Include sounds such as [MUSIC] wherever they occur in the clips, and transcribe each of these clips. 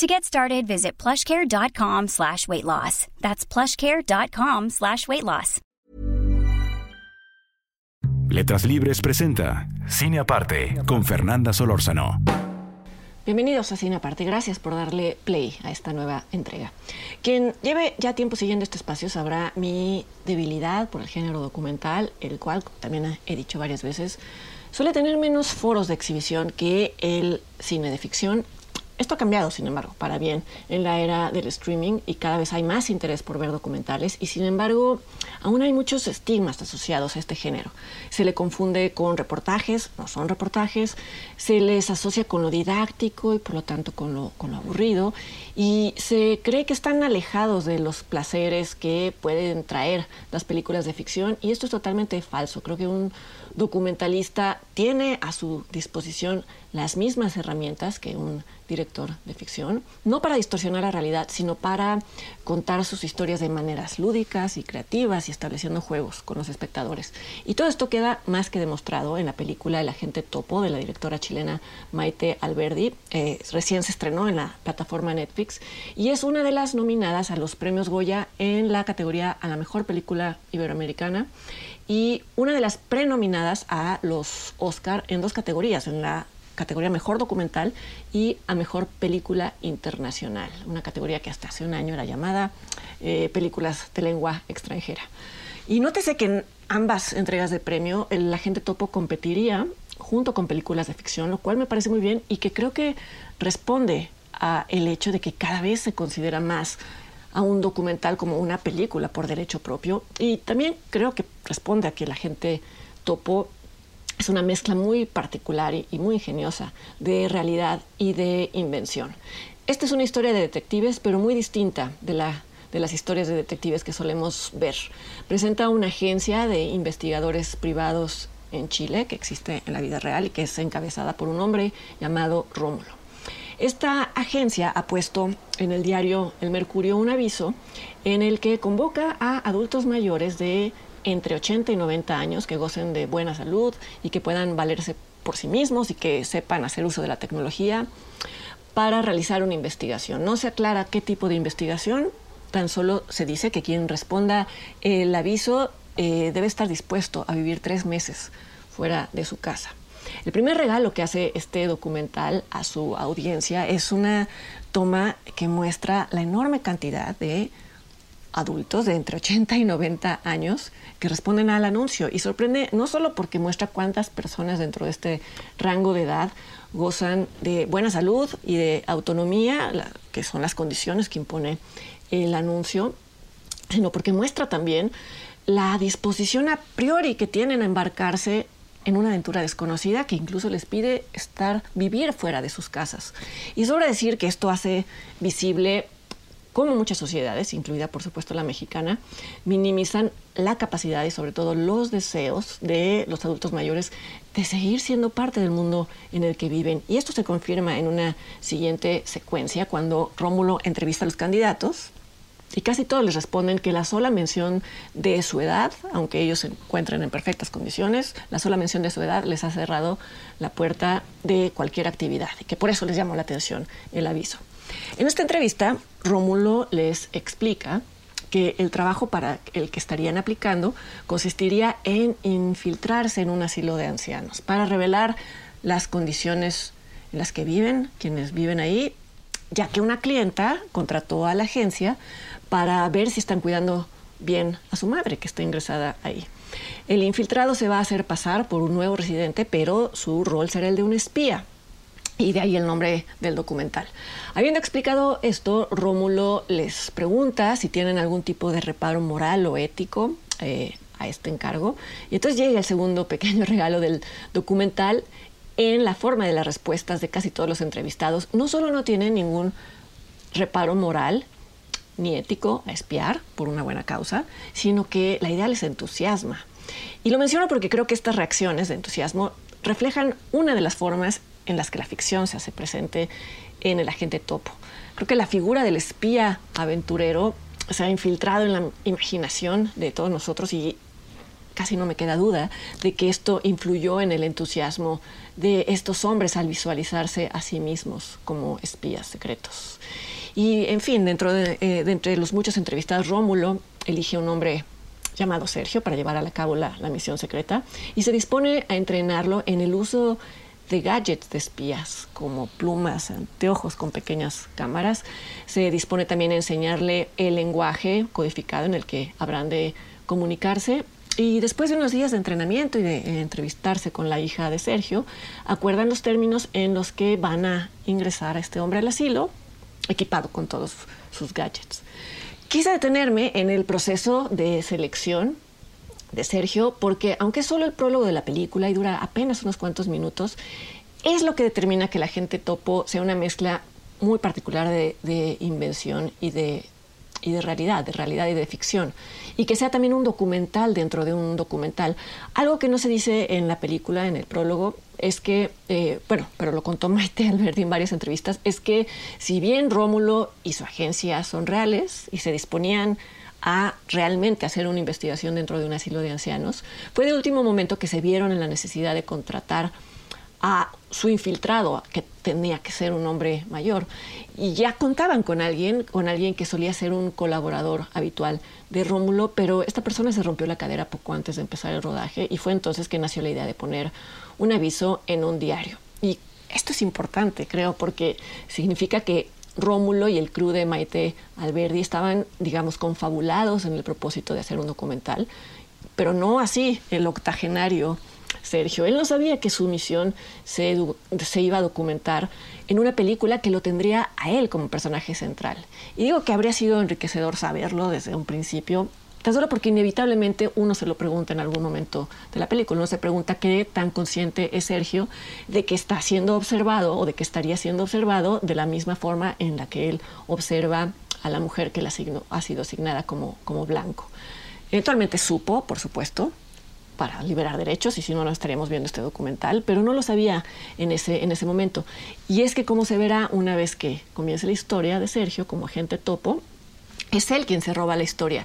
To get started, visit plushcare.com slash weight loss. That's plushcare.com slash weight loss. Letras Libres presenta Cine Aparte con Fernanda Solórzano. Bienvenidos a Cine Aparte, gracias por darle play a esta nueva entrega. Quien lleve ya tiempo siguiendo este espacio sabrá mi debilidad por el género documental, el cual, también he dicho varias veces, suele tener menos foros de exhibición que el cine de ficción esto ha cambiado, sin embargo, para bien en la era del streaming y cada vez hay más interés por ver documentales y sin embargo aún hay muchos estigmas asociados a este género. Se le confunde con reportajes, no son reportajes, se les asocia con lo didáctico y por lo tanto con lo, con lo aburrido y se cree que están alejados de los placeres que pueden traer las películas de ficción y esto es totalmente falso. Creo que un documentalista tiene a su disposición las mismas herramientas que un director de ficción, no para distorsionar la realidad, sino para contar sus historias de maneras lúdicas y creativas y estableciendo juegos con los espectadores. Y todo esto queda más que demostrado en la película El agente topo de la directora chilena Maite Alberdi. Eh, recién se estrenó en la plataforma Netflix y es una de las nominadas a los premios Goya en la categoría a la mejor película iberoamericana y una de las prenominadas a los Oscar en dos categorías, en la categoría Mejor Documental y a Mejor Película Internacional, una categoría que hasta hace un año era llamada eh, Películas de Lengua Extranjera. Y nótese que en ambas entregas de premio el agente topo competiría junto con películas de ficción, lo cual me parece muy bien y que creo que responde a el hecho de que cada vez se considera más a un documental como una película por derecho propio. Y también creo que responde a que la gente topo es una mezcla muy particular y, muy ingeniosa de realidad y de invención. Esta es una historia de detectives, pero muy distinta de, la, de las historias de detectives que solemos ver. Presenta una agencia de investigadores privados en Chile que existe en la vida real y que es encabezada por un hombre llamado Rómulo. Esta agencia ha puesto en el diario El Mercurio un aviso en el que convoca a adultos mayores de entre 80 y 90 años que gocen de buena salud y que puedan valerse por sí mismos y que sepan hacer uso de la tecnología para realizar una investigación. No se aclara qué tipo de investigación, tan solo se dice que quien responda el aviso eh, debe estar dispuesto a vivir tres meses fuera de su casa. El primer regalo que hace este documental a su audiencia es una toma que muestra la enorme cantidad de adultos de entre 80 y 90 años que responden al anuncio. Y sorprende no solo porque muestra cuántas personas dentro de este rango de edad gozan de buena salud y de autonomía, que son las condiciones que impone el anuncio, sino porque muestra también la disposición a priori que tienen a embarcarse en una aventura desconocida que incluso les pide estar, vivir fuera de sus casas. Y sobra decir que esto hace visible cómo muchas sociedades, incluida por supuesto la mexicana, minimizan la capacidad y sobre todo los deseos de los adultos mayores de seguir siendo parte del mundo en el que viven. Y esto se confirma en una siguiente secuencia cuando Rómulo entrevista a los candidatos y casi todos les responden que la sola mención de su edad, aunque ellos se encuentren en perfectas condiciones, la sola mención de su edad les ha cerrado la puerta de cualquier actividad y que por eso les llamó la atención el aviso. En esta entrevista, Rómulo les explica que el trabajo para el que estarían aplicando consistiría en infiltrarse en un asilo de ancianos para revelar las condiciones en las que viven, quienes viven ahí, ya que una clienta contrató a la agencia para ver si están cuidando bien a su madre que está ingresada ahí. El infiltrado se va a hacer pasar por un nuevo residente, pero su rol será el de un espía. Y de ahí el nombre del documental. Habiendo explicado esto, Rómulo les pregunta si tienen algún tipo de reparo moral o ético eh, a este encargo. Y entonces llega el segundo pequeño [LAUGHS] regalo del documental en la forma de las respuestas de casi todos los entrevistados. No solo no tienen ningún reparo moral, ni ético a espiar por una buena causa, sino que la idea les entusiasma. Y lo menciono porque creo que estas reacciones de entusiasmo reflejan una de las formas en las que la ficción se hace presente en el agente topo. Creo que la figura del espía aventurero se ha infiltrado en la imaginación de todos nosotros y casi no me queda duda de que esto influyó en el entusiasmo de estos hombres al visualizarse a sí mismos como espías secretos. Y en fin, dentro de, eh, entre los muchos entrevistados, Rómulo elige un hombre llamado Sergio para llevar a cabo la, la misión secreta y se dispone a entrenarlo en el uso de gadgets de espías, como plumas, anteojos con pequeñas cámaras. Se dispone también a enseñarle el lenguaje codificado en el que habrán de comunicarse. Y después de unos días de entrenamiento y de entrevistarse con la hija de Sergio, acuerdan los términos en los que van a ingresar a este hombre al asilo, equipado con todos sus gadgets. Quise detenerme en el proceso de selección de Sergio, porque aunque es solo el prólogo de la película y dura apenas unos cuantos minutos, es lo que determina que la gente topo sea una mezcla muy particular de, de invención y de, y de realidad, de realidad y de ficción. Y que sea también un documental dentro de un documental. Algo que no se dice en la película, en el prólogo, es que, eh, bueno, pero lo contó Maite [LAUGHS] Alberti en varias entrevistas, es que si bien Rómulo y su agencia son reales y se disponían a realmente hacer una investigación dentro de un asilo de ancianos, fue de último momento que se vieron en la necesidad de contratar a su infiltrado, que tenía que ser un hombre mayor. Y ya contaban con alguien, con alguien que solía ser un colaborador habitual de Rómulo, pero esta persona se rompió la cadera poco antes de empezar el rodaje y fue entonces que nació la idea de poner un aviso en un diario. Y esto es importante, creo, porque significa que Rómulo y el crew de Maite Alberdi estaban, digamos, confabulados en el propósito de hacer un documental, pero no así el octogenario Sergio. Él no sabía que su misión se, se, iba a documentar en una película que lo tendría a él como personaje central. Y digo que habría sido enriquecedor saberlo desde un principio, Tan solo porque inevitablemente uno se lo pregunta en algún momento de la película. Uno se pregunta qué tan consciente es Sergio de que está siendo observado o de que estaría siendo observado de la misma forma en la que él observa a la mujer que le ha sido asignada como, como blanco. Eventualmente supo, por supuesto, para liberar derechos, y si no, no estaríamos viendo este documental, pero no lo sabía en ese, en ese momento. Y es que, como se verá una vez que comience la historia de Sergio como agente topo, es él quien se roba la historia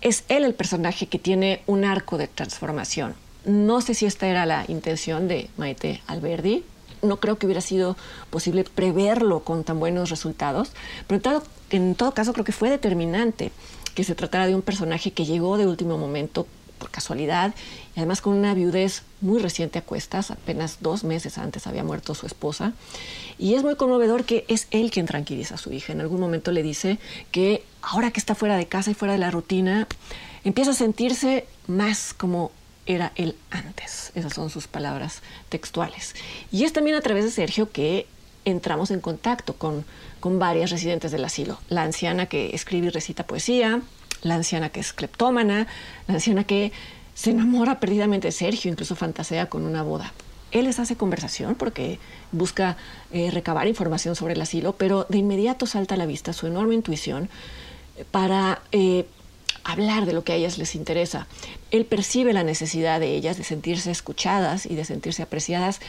es él el personaje que tiene un arco de transformación. No sé si esta era la intención de Maite Alberdi. No creo que hubiera sido posible preverlo con tan buenos resultados, pero en todo, en todo caso creo que fue determinante que se tratara de un personaje que llegó de último momento por casualidad y además con una viudez muy reciente a cuestas, apenas dos meses antes había muerto su esposa. Y es muy conmovedor que es él quien tranquiliza a su hija. En algún momento le dice que ahora que está fuera de casa y fuera de la rutina, empieza a sentirse más como era él antes. Esas son sus palabras textuales. Y es también a través de Sergio que entramos en contacto con, con varias residentes del asilo. La anciana que escribe y recita poesía, la anciana que es cleptómana, la anciana que se enamora perdidamente de Sergio, incluso fantasea con una boda. Él les hace conversación porque busca eh, recabar información sobre el asilo, pero de inmediato salta a la vista su enorme intuición para eh, hablar de lo que a ellas les interesa. Él percibe la necesidad de ellas de sentirse escuchadas y de sentirse apreciadas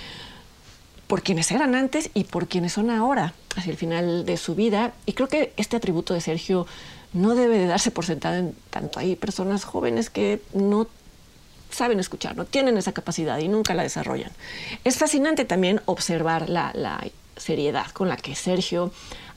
por quienes eran antes y por quienes son ahora, hacia el final de su vida. Y creo que este atributo de Sergio no debe de darse por sentado en tanto hay personas jóvenes que no saben escuchar, no tienen esa capacidad y nunca la desarrollan. Es fascinante también observar la, seriedad con la que Sergio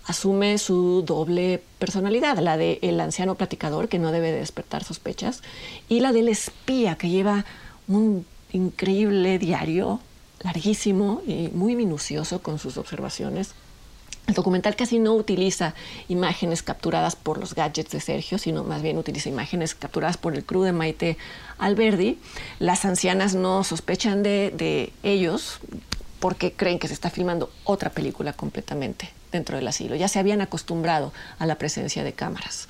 asume su doble personalidad, la del el anciano platicador que no debe de despertar sospechas y la del espía que lleva un increíble diario larguísimo y muy minucioso con sus observaciones el documental casi no utiliza imágenes capturadas por los gadgets de Sergio, sino más bien utiliza imágenes capturadas por el crew de Maite Alberdi. Las ancianas no sospechan de, de ellos porque creen que se está filmando otra película completamente dentro del asilo. Ya se habían acostumbrado a la presencia de cámaras.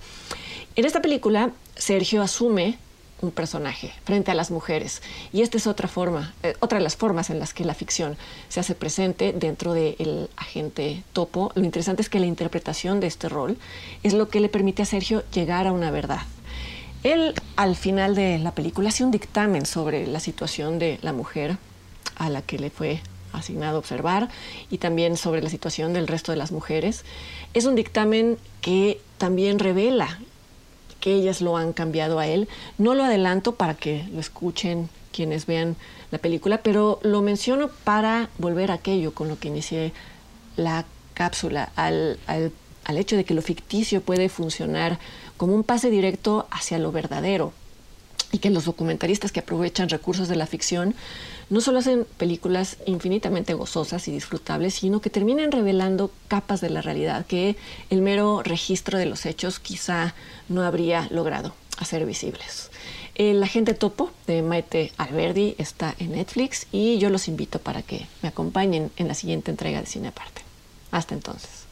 En esta película, Sergio asume un personaje frente a las mujeres. Y esta es otra forma, eh, otra de las formas en las que la ficción se hace presente dentro del agente topo. Lo interesante es que la interpretación de este rol es lo que le permite a Sergio llegar a una verdad. Él, al final de la película, hace un dictamen sobre la situación de la mujer a la que le fue asignado observar y también sobre la situación del resto de las mujeres. Es un dictamen que también revela que ellas lo han cambiado a él. No lo adelanto para que lo escuchen quienes vean la película, pero lo menciono para volver a aquello con lo que inicié la cápsula, al, al, al hecho de que lo ficticio puede funcionar como un pase directo hacia lo verdadero y que los documentaristas que aprovechan recursos de la ficción no solo hacen películas infinitamente gozosas y disfrutables, sino que terminan revelando capas de la realidad que el mero registro de los hechos quizá no habría logrado hacer visibles. El agente topo de Maite Alberdi está en Netflix y yo los invito para que me acompañen en la siguiente entrega de Cine Aparte. Hasta entonces.